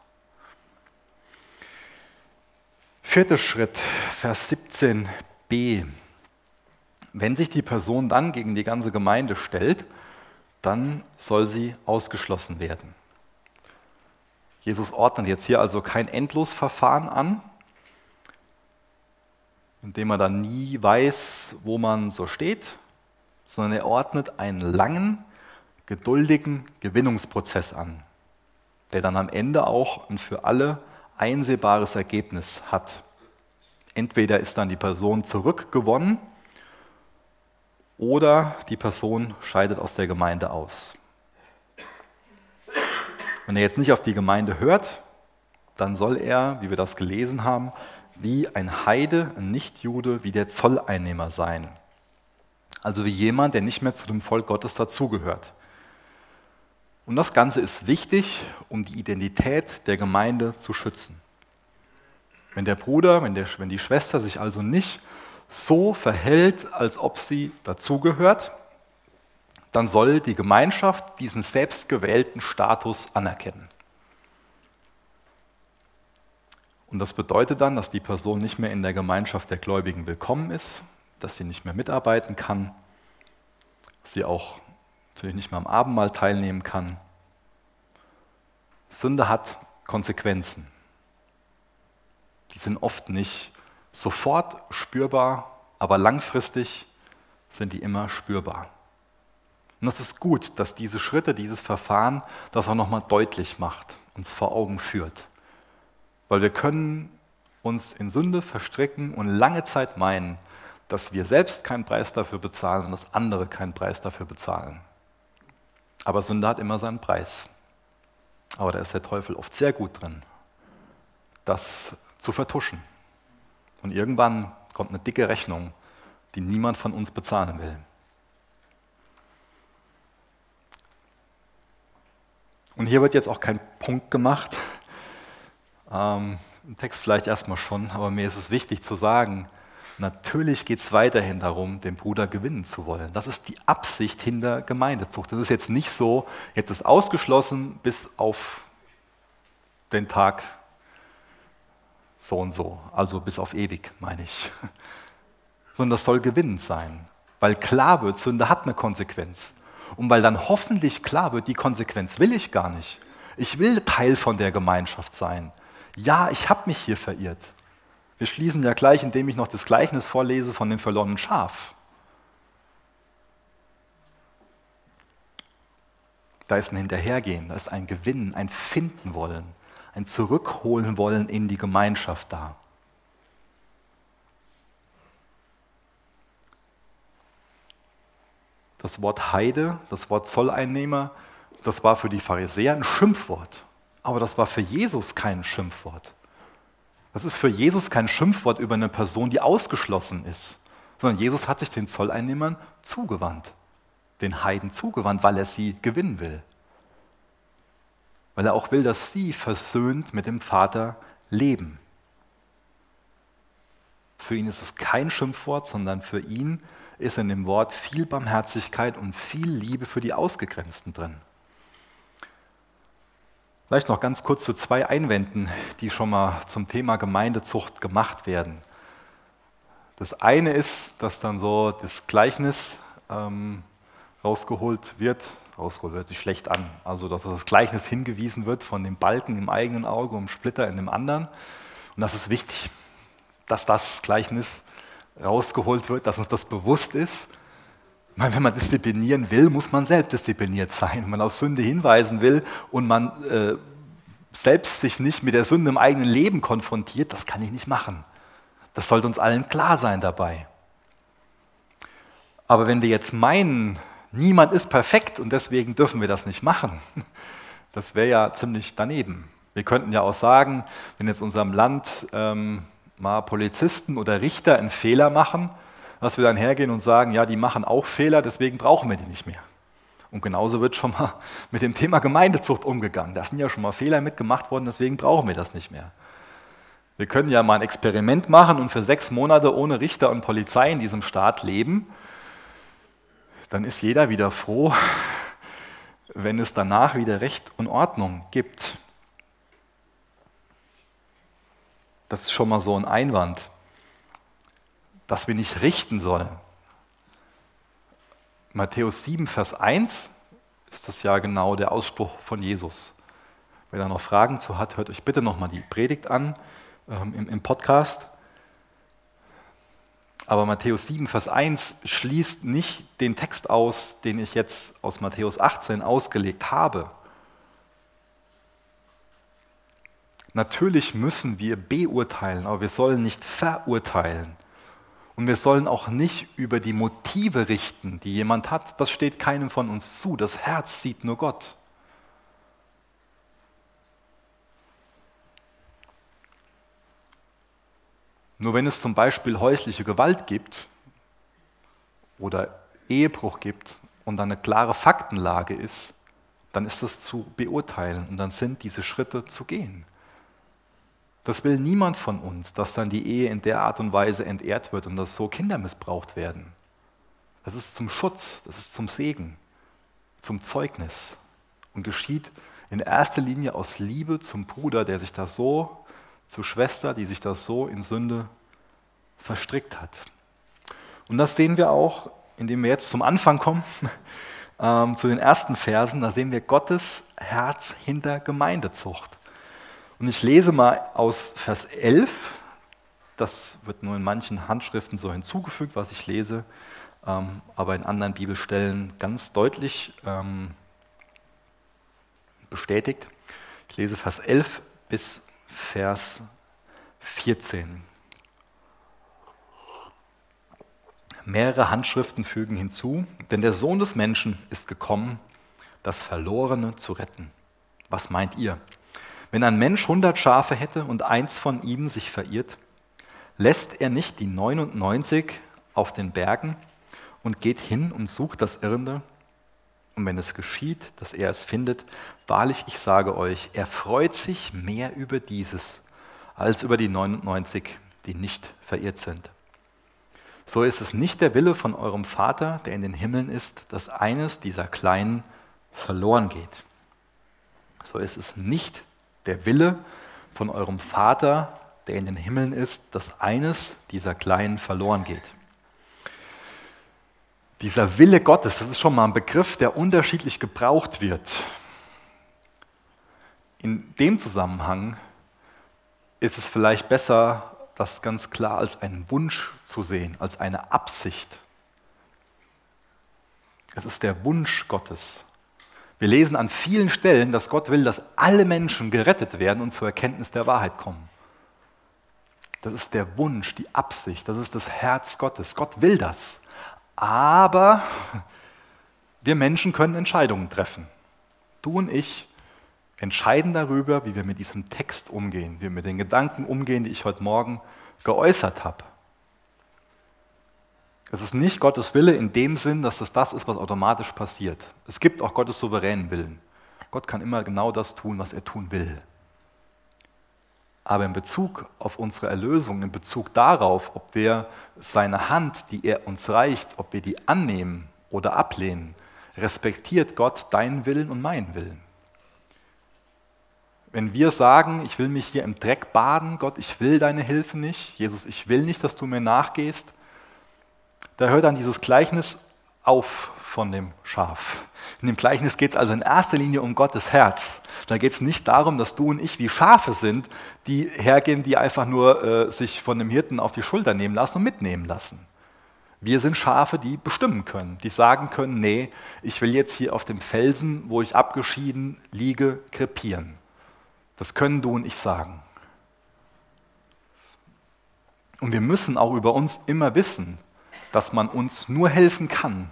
Vierter Schritt, Vers 17b. Wenn sich die Person dann gegen die ganze Gemeinde stellt, dann soll sie ausgeschlossen werden. Jesus ordnet jetzt hier also kein Endlosverfahren an, indem er dann nie weiß, wo man so steht, sondern er ordnet einen langen, geduldigen Gewinnungsprozess an, der dann am Ende auch ein für alle einsehbares Ergebnis hat. Entweder ist dann die Person zurückgewonnen oder die Person scheidet aus der Gemeinde aus. Wenn er jetzt nicht auf die Gemeinde hört, dann soll er, wie wir das gelesen haben, wie ein Heide, ein Nichtjude, wie der Zolleinnehmer sein. Also wie jemand, der nicht mehr zu dem Volk Gottes dazugehört. Und das Ganze ist wichtig, um die Identität der Gemeinde zu schützen. Wenn der Bruder, wenn, der, wenn die Schwester sich also nicht so verhält, als ob sie dazugehört, dann soll die Gemeinschaft diesen selbstgewählten Status anerkennen. Und das bedeutet dann, dass die Person nicht mehr in der Gemeinschaft der Gläubigen willkommen ist, dass sie nicht mehr mitarbeiten kann, sie auch natürlich nicht mehr am Abendmahl teilnehmen kann. Sünde hat Konsequenzen. die sind oft nicht sofort spürbar, aber langfristig sind die immer spürbar. Und das ist gut, dass diese Schritte, dieses Verfahren das auch nochmal deutlich macht, uns vor Augen führt. Weil wir können uns in Sünde verstricken und lange Zeit meinen, dass wir selbst keinen Preis dafür bezahlen und dass andere keinen Preis dafür bezahlen. Aber Sünde hat immer seinen Preis. Aber da ist der Teufel oft sehr gut drin, das zu vertuschen. Und irgendwann kommt eine dicke Rechnung, die niemand von uns bezahlen will. Und hier wird jetzt auch kein Punkt gemacht. Ähm, Im Text vielleicht erstmal schon, aber mir ist es wichtig zu sagen, natürlich geht es weiterhin darum, den Bruder gewinnen zu wollen. Das ist die Absicht hinter Gemeindezucht. Das ist jetzt nicht so, jetzt ist ausgeschlossen bis auf den Tag so und so, also bis auf ewig, meine ich. Sondern das soll gewinnend sein, weil klar wird, Sünde hat eine Konsequenz. Und weil dann hoffentlich klar wird, die Konsequenz will ich gar nicht. Ich will Teil von der Gemeinschaft sein. Ja, ich habe mich hier verirrt. Wir schließen ja gleich, indem ich noch das Gleichnis vorlese von dem verlorenen Schaf. Da ist ein Hinterhergehen, da ist ein Gewinnen, ein Finden wollen, ein Zurückholen wollen in die Gemeinschaft da. Das Wort Heide, das Wort Zolleinnehmer, das war für die Pharisäer ein Schimpfwort. Aber das war für Jesus kein Schimpfwort. Das ist für Jesus kein Schimpfwort über eine Person, die ausgeschlossen ist, sondern Jesus hat sich den Zolleinnehmern zugewandt, den Heiden zugewandt, weil er sie gewinnen will. Weil er auch will, dass sie versöhnt mit dem Vater leben. Für ihn ist es kein Schimpfwort, sondern für ihn ist in dem Wort viel Barmherzigkeit und viel Liebe für die Ausgegrenzten drin. Vielleicht noch ganz kurz zu zwei Einwänden, die schon mal zum Thema Gemeindezucht gemacht werden. Das eine ist, dass dann so das Gleichnis ähm, rausgeholt wird. Rausgeholt hört sich schlecht an. Also, dass das Gleichnis hingewiesen wird von dem Balken im eigenen Auge und Splitter in dem anderen. Und das ist wichtig, dass das Gleichnis rausgeholt wird, dass uns das bewusst ist. Meine, wenn man disziplinieren will, muss man selbst diszipliniert sein. Wenn man auf Sünde hinweisen will und man äh, selbst sich nicht mit der Sünde im eigenen Leben konfrontiert, das kann ich nicht machen. Das sollte uns allen klar sein dabei. Aber wenn wir jetzt meinen, niemand ist perfekt und deswegen dürfen wir das nicht machen, das wäre ja ziemlich daneben. Wir könnten ja auch sagen, wenn jetzt in unserem Land ähm, mal Polizisten oder Richter einen Fehler machen, dass wir dann hergehen und sagen, ja, die machen auch Fehler, deswegen brauchen wir die nicht mehr. Und genauso wird schon mal mit dem Thema Gemeindezucht umgegangen. Da sind ja schon mal Fehler mitgemacht worden, deswegen brauchen wir das nicht mehr. Wir können ja mal ein Experiment machen und für sechs Monate ohne Richter und Polizei in diesem Staat leben. Dann ist jeder wieder froh, wenn es danach wieder Recht und Ordnung gibt. Das ist schon mal so ein Einwand, dass wir nicht richten sollen. Matthäus 7, Vers 1 ist das ja genau der Ausspruch von Jesus. Wer da noch Fragen zu hat, hört euch bitte nochmal die Predigt an ähm, im, im Podcast. Aber Matthäus 7, Vers 1 schließt nicht den Text aus, den ich jetzt aus Matthäus 18 ausgelegt habe. Natürlich müssen wir beurteilen, aber wir sollen nicht verurteilen. Und wir sollen auch nicht über die Motive richten, die jemand hat. Das steht keinem von uns zu. Das Herz sieht nur Gott. Nur wenn es zum Beispiel häusliche Gewalt gibt oder Ehebruch gibt und dann eine klare Faktenlage ist, dann ist das zu beurteilen und dann sind diese Schritte zu gehen. Das will niemand von uns, dass dann die Ehe in der Art und Weise entehrt wird und dass so Kinder missbraucht werden. Das ist zum Schutz, das ist zum Segen, zum Zeugnis und geschieht in erster Linie aus Liebe zum Bruder, der sich da so, zur Schwester, die sich da so in Sünde verstrickt hat. Und das sehen wir auch, indem wir jetzt zum Anfang kommen, ähm, zu den ersten Versen, da sehen wir Gottes Herz hinter Gemeindezucht. Und ich lese mal aus Vers 11, das wird nur in manchen Handschriften so hinzugefügt, was ich lese, ähm, aber in anderen Bibelstellen ganz deutlich ähm, bestätigt. Ich lese Vers 11 bis Vers 14. Mehrere Handschriften fügen hinzu, denn der Sohn des Menschen ist gekommen, das Verlorene zu retten. Was meint ihr? Wenn ein Mensch hundert Schafe hätte und eins von ihnen sich verirrt, lässt er nicht die 99 auf den Bergen und geht hin und sucht das Irrende? Und wenn es geschieht, dass er es findet, wahrlich, ich sage euch, er freut sich mehr über dieses als über die 99, die nicht verirrt sind. So ist es nicht der Wille von eurem Vater, der in den Himmeln ist, dass eines dieser Kleinen verloren geht. So ist es nicht der Wille von eurem Vater, der in den Himmeln ist, dass eines dieser Kleinen verloren geht. Dieser Wille Gottes, das ist schon mal ein Begriff, der unterschiedlich gebraucht wird. In dem Zusammenhang ist es vielleicht besser, das ganz klar als einen Wunsch zu sehen, als eine Absicht. Es ist der Wunsch Gottes. Wir lesen an vielen Stellen, dass Gott will, dass alle Menschen gerettet werden und zur Erkenntnis der Wahrheit kommen. Das ist der Wunsch, die Absicht, das ist das Herz Gottes. Gott will das. Aber wir Menschen können Entscheidungen treffen. Du und ich entscheiden darüber, wie wir mit diesem Text umgehen, wie wir mit den Gedanken umgehen, die ich heute Morgen geäußert habe. Es ist nicht Gottes Wille in dem Sinn, dass das das ist, was automatisch passiert. Es gibt auch Gottes souveränen Willen. Gott kann immer genau das tun, was er tun will. Aber in Bezug auf unsere Erlösung, in Bezug darauf, ob wir seine Hand, die er uns reicht, ob wir die annehmen oder ablehnen, respektiert Gott deinen Willen und meinen Willen. Wenn wir sagen, ich will mich hier im Dreck baden, Gott, ich will deine Hilfe nicht, Jesus, ich will nicht, dass du mir nachgehst, da hört dann dieses Gleichnis auf von dem Schaf. In dem Gleichnis geht es also in erster Linie um Gottes Herz. Da geht es nicht darum, dass du und ich wie Schafe sind, die hergehen, die einfach nur äh, sich von dem Hirten auf die Schulter nehmen lassen und mitnehmen lassen. Wir sind Schafe, die bestimmen können, die sagen können, nee, ich will jetzt hier auf dem Felsen, wo ich abgeschieden liege, krepieren. Das können du und ich sagen. Und wir müssen auch über uns immer wissen, dass man uns nur helfen kann,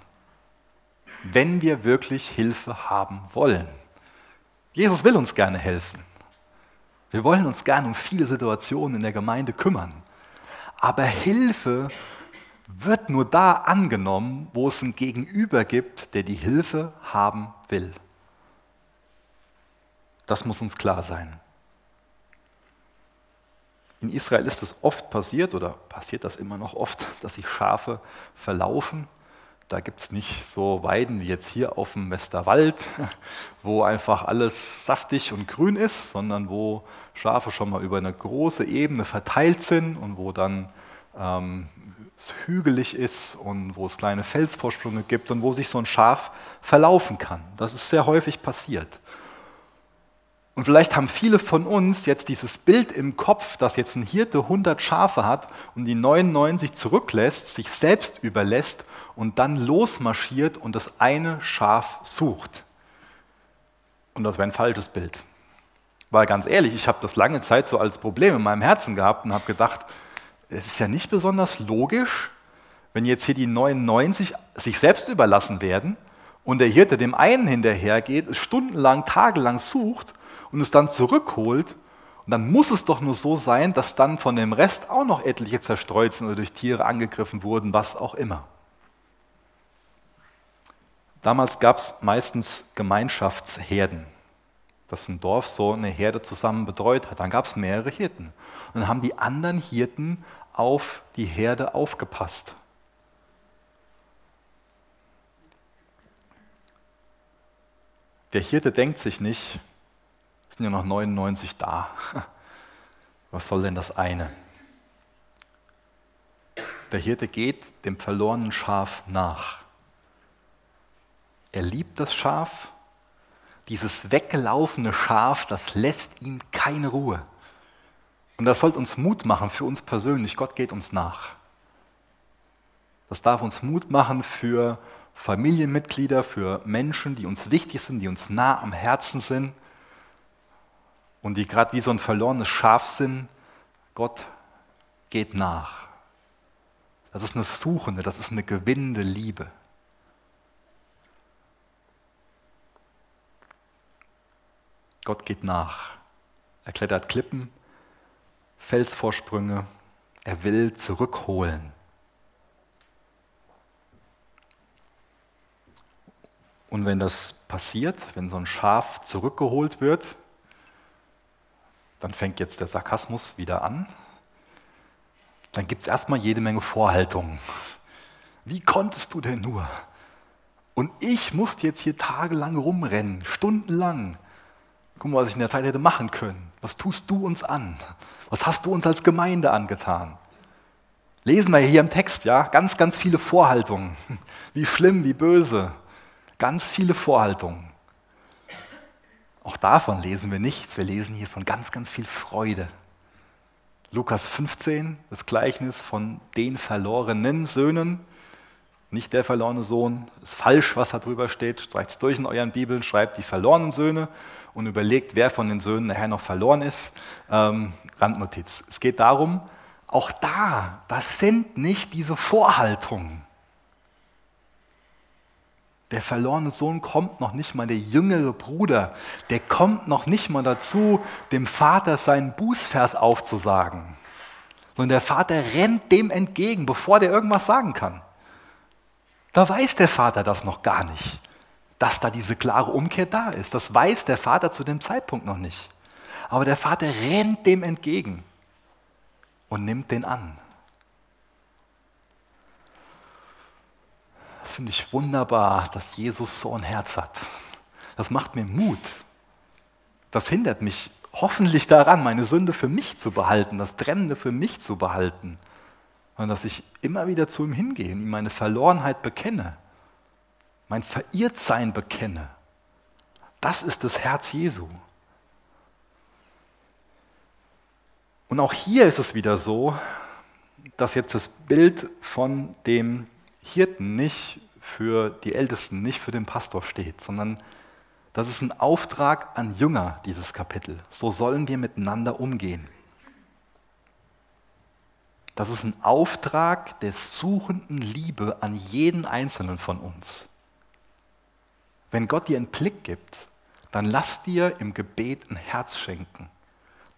wenn wir wirklich Hilfe haben wollen. Jesus will uns gerne helfen. Wir wollen uns gerne um viele Situationen in der Gemeinde kümmern. Aber Hilfe wird nur da angenommen, wo es einen Gegenüber gibt, der die Hilfe haben will. Das muss uns klar sein. In Israel ist es oft passiert oder passiert das immer noch oft, dass sich Schafe verlaufen. Da gibt es nicht so Weiden wie jetzt hier auf dem Westerwald, wo einfach alles saftig und grün ist, sondern wo Schafe schon mal über eine große Ebene verteilt sind und wo dann ähm, es hügelig ist und wo es kleine Felsvorsprünge gibt und wo sich so ein Schaf verlaufen kann. Das ist sehr häufig passiert. Und vielleicht haben viele von uns jetzt dieses Bild im Kopf, dass jetzt ein Hirte 100 Schafe hat und die 99 zurücklässt, sich selbst überlässt und dann losmarschiert und das eine Schaf sucht. Und das wäre ein falsches Bild. Weil ganz ehrlich, ich habe das lange Zeit so als Problem in meinem Herzen gehabt und habe gedacht, es ist ja nicht besonders logisch, wenn jetzt hier die 99 sich selbst überlassen werden und der Hirte dem einen hinterhergeht, stundenlang, tagelang sucht und es dann zurückholt, und dann muss es doch nur so sein, dass dann von dem Rest auch noch etliche zerstreut sind oder durch Tiere angegriffen wurden, was auch immer. Damals gab es meistens Gemeinschaftsherden, dass ein Dorf so eine Herde zusammen betreut hat. Dann gab es mehrere Hirten. Und dann haben die anderen Hirten auf die Herde aufgepasst. Der Hirte denkt sich nicht, sind ja noch 99 da. Was soll denn das eine? Der Hirte geht dem verlorenen Schaf nach. Er liebt das Schaf, dieses weggelaufene Schaf, das lässt ihm keine Ruhe. Und das sollte uns Mut machen für uns persönlich. Gott geht uns nach. Das darf uns Mut machen für Familienmitglieder, für Menschen, die uns wichtig sind, die uns nah am Herzen sind und die gerade wie so ein verlorenes Schaf sind. Gott geht nach. Das ist eine suchende, das ist eine gewinnende Liebe. Gott geht nach. Er klettert Klippen, Felsvorsprünge. Er will zurückholen. Und wenn das passiert, wenn so ein Schaf zurückgeholt wird, dann fängt jetzt der Sarkasmus wieder an. Dann gibt es erstmal jede Menge Vorhaltungen. Wie konntest du denn nur? Und ich musste jetzt hier tagelang rumrennen, stundenlang. Guck mal, was ich in der Zeit hätte machen können. Was tust du uns an? Was hast du uns als Gemeinde angetan? Lesen wir hier im Text, ja, ganz, ganz viele Vorhaltungen. Wie schlimm, wie böse. Ganz viele Vorhaltungen. Auch davon lesen wir nichts. Wir lesen hier von ganz, ganz viel Freude. Lukas 15, das Gleichnis von den verlorenen Söhnen. Nicht der verlorene Sohn, ist falsch, was da drüber steht. Streicht es durch in euren Bibeln, schreibt die verlorenen Söhne und überlegt, wer von den Söhnen nachher noch verloren ist. Ähm, Randnotiz. Es geht darum, auch da, das sind nicht diese Vorhaltungen. Der verlorene Sohn kommt noch nicht mal, der jüngere Bruder, der kommt noch nicht mal dazu, dem Vater seinen Bußvers aufzusagen. Sondern der Vater rennt dem entgegen, bevor der irgendwas sagen kann. Da weiß der Vater das noch gar nicht, dass da diese klare Umkehr da ist. Das weiß der Vater zu dem Zeitpunkt noch nicht. Aber der Vater rennt dem entgegen und nimmt den an. Das finde ich wunderbar, dass Jesus so ein Herz hat. Das macht mir Mut. Das hindert mich hoffentlich daran, meine Sünde für mich zu behalten, das Trennende für mich zu behalten. Und dass ich immer wieder zu ihm hingehe und ihm meine Verlorenheit bekenne, mein Verirrtsein bekenne. Das ist das Herz Jesu. Und auch hier ist es wieder so, dass jetzt das Bild von dem Hirten nicht für die Ältesten, nicht für den Pastor steht, sondern das ist ein Auftrag an Jünger, dieses Kapitel. So sollen wir miteinander umgehen. Das ist ein Auftrag der suchenden Liebe an jeden Einzelnen von uns. Wenn Gott dir einen Blick gibt, dann lass dir im Gebet ein Herz schenken.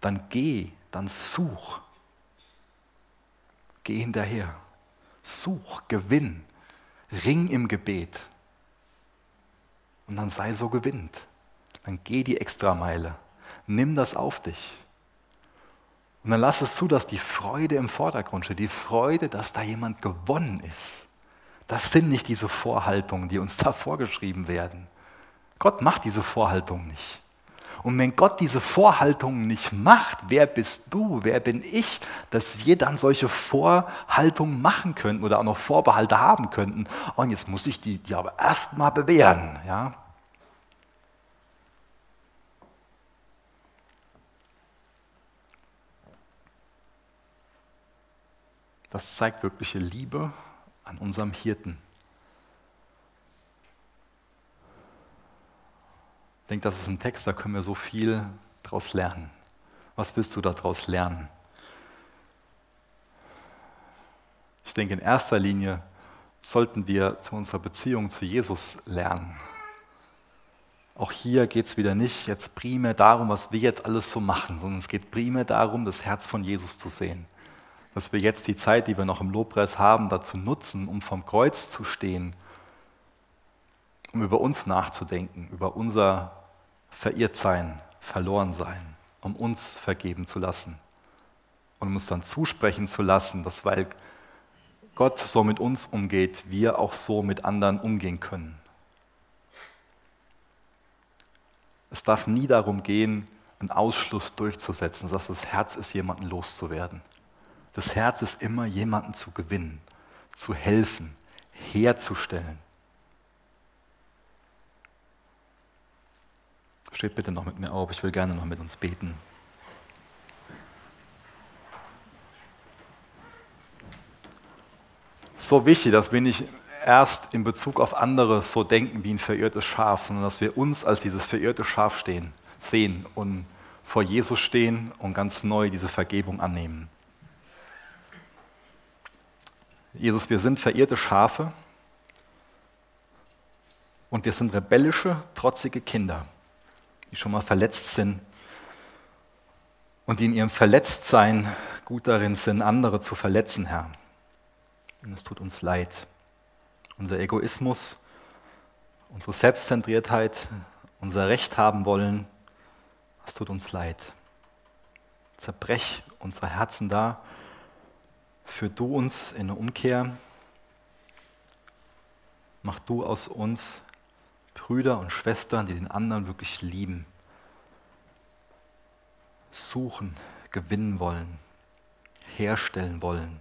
Dann geh, dann such. Geh hinterher. Such, gewinn, ring im Gebet. Und dann sei so gewinnt. Dann geh die Extrameile. Nimm das auf dich. Und dann lass es zu, dass die Freude im Vordergrund steht. Die Freude, dass da jemand gewonnen ist. Das sind nicht diese Vorhaltungen, die uns da vorgeschrieben werden. Gott macht diese Vorhaltungen nicht. Und wenn Gott diese Vorhaltungen nicht macht, wer bist du, wer bin ich, dass wir dann solche Vorhaltungen machen könnten oder auch noch Vorbehalte haben könnten. Und jetzt muss ich die, die aber erstmal bewähren. Ja? Das zeigt wirkliche Liebe an unserem Hirten. Denke, das ist ein Text, da können wir so viel daraus lernen. Was willst du daraus lernen? Ich denke, in erster Linie sollten wir zu unserer Beziehung zu Jesus lernen. Auch hier geht es wieder nicht jetzt primär darum, was wir jetzt alles so machen, sondern es geht primär darum, das Herz von Jesus zu sehen. Dass wir jetzt die Zeit, die wir noch im Lobpreis haben, dazu nutzen, um vom Kreuz zu stehen, um über uns nachzudenken, über unser verirrt sein, verloren sein, um uns vergeben zu lassen und um uns dann zusprechen zu lassen, dass weil Gott so mit uns umgeht, wir auch so mit anderen umgehen können. Es darf nie darum gehen, einen Ausschluss durchzusetzen, dass das Herz ist, jemanden loszuwerden. Das Herz ist immer, jemanden zu gewinnen, zu helfen, herzustellen. Steht bitte noch mit mir auf, ich will gerne noch mit uns beten. So wichtig, dass wir nicht erst in Bezug auf andere so denken wie ein verirrtes Schaf, sondern dass wir uns als dieses verirrte Schaf stehen, sehen und vor Jesus stehen und ganz neu diese Vergebung annehmen. Jesus, wir sind verirrte Schafe und wir sind rebellische, trotzige Kinder, die schon mal verletzt sind und die in ihrem Verletztsein gut darin sind, andere zu verletzen, Herr. Und es tut uns leid. Unser Egoismus, unsere Selbstzentriertheit, unser Recht haben wollen, es tut uns leid. Zerbrech unsere Herzen da, führ du uns in eine Umkehr, mach du aus uns Brüder und Schwestern, die den anderen wirklich lieben, suchen, gewinnen wollen, herstellen wollen.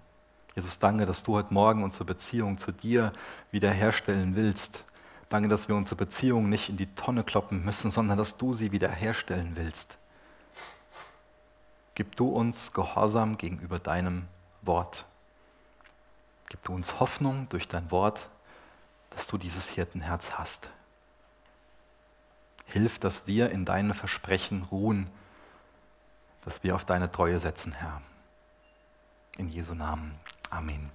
Jesus, danke, dass du heute Morgen unsere Beziehung zu dir wiederherstellen willst. Danke, dass wir unsere Beziehung nicht in die Tonne kloppen müssen, sondern dass du sie wiederherstellen willst. Gib du uns Gehorsam gegenüber deinem Wort. Gib du uns Hoffnung durch dein Wort, dass du dieses Hirtenherz hast. Hilf, dass wir in deinen Versprechen ruhen, dass wir auf deine Treue setzen, Herr. In Jesu Namen. Amen.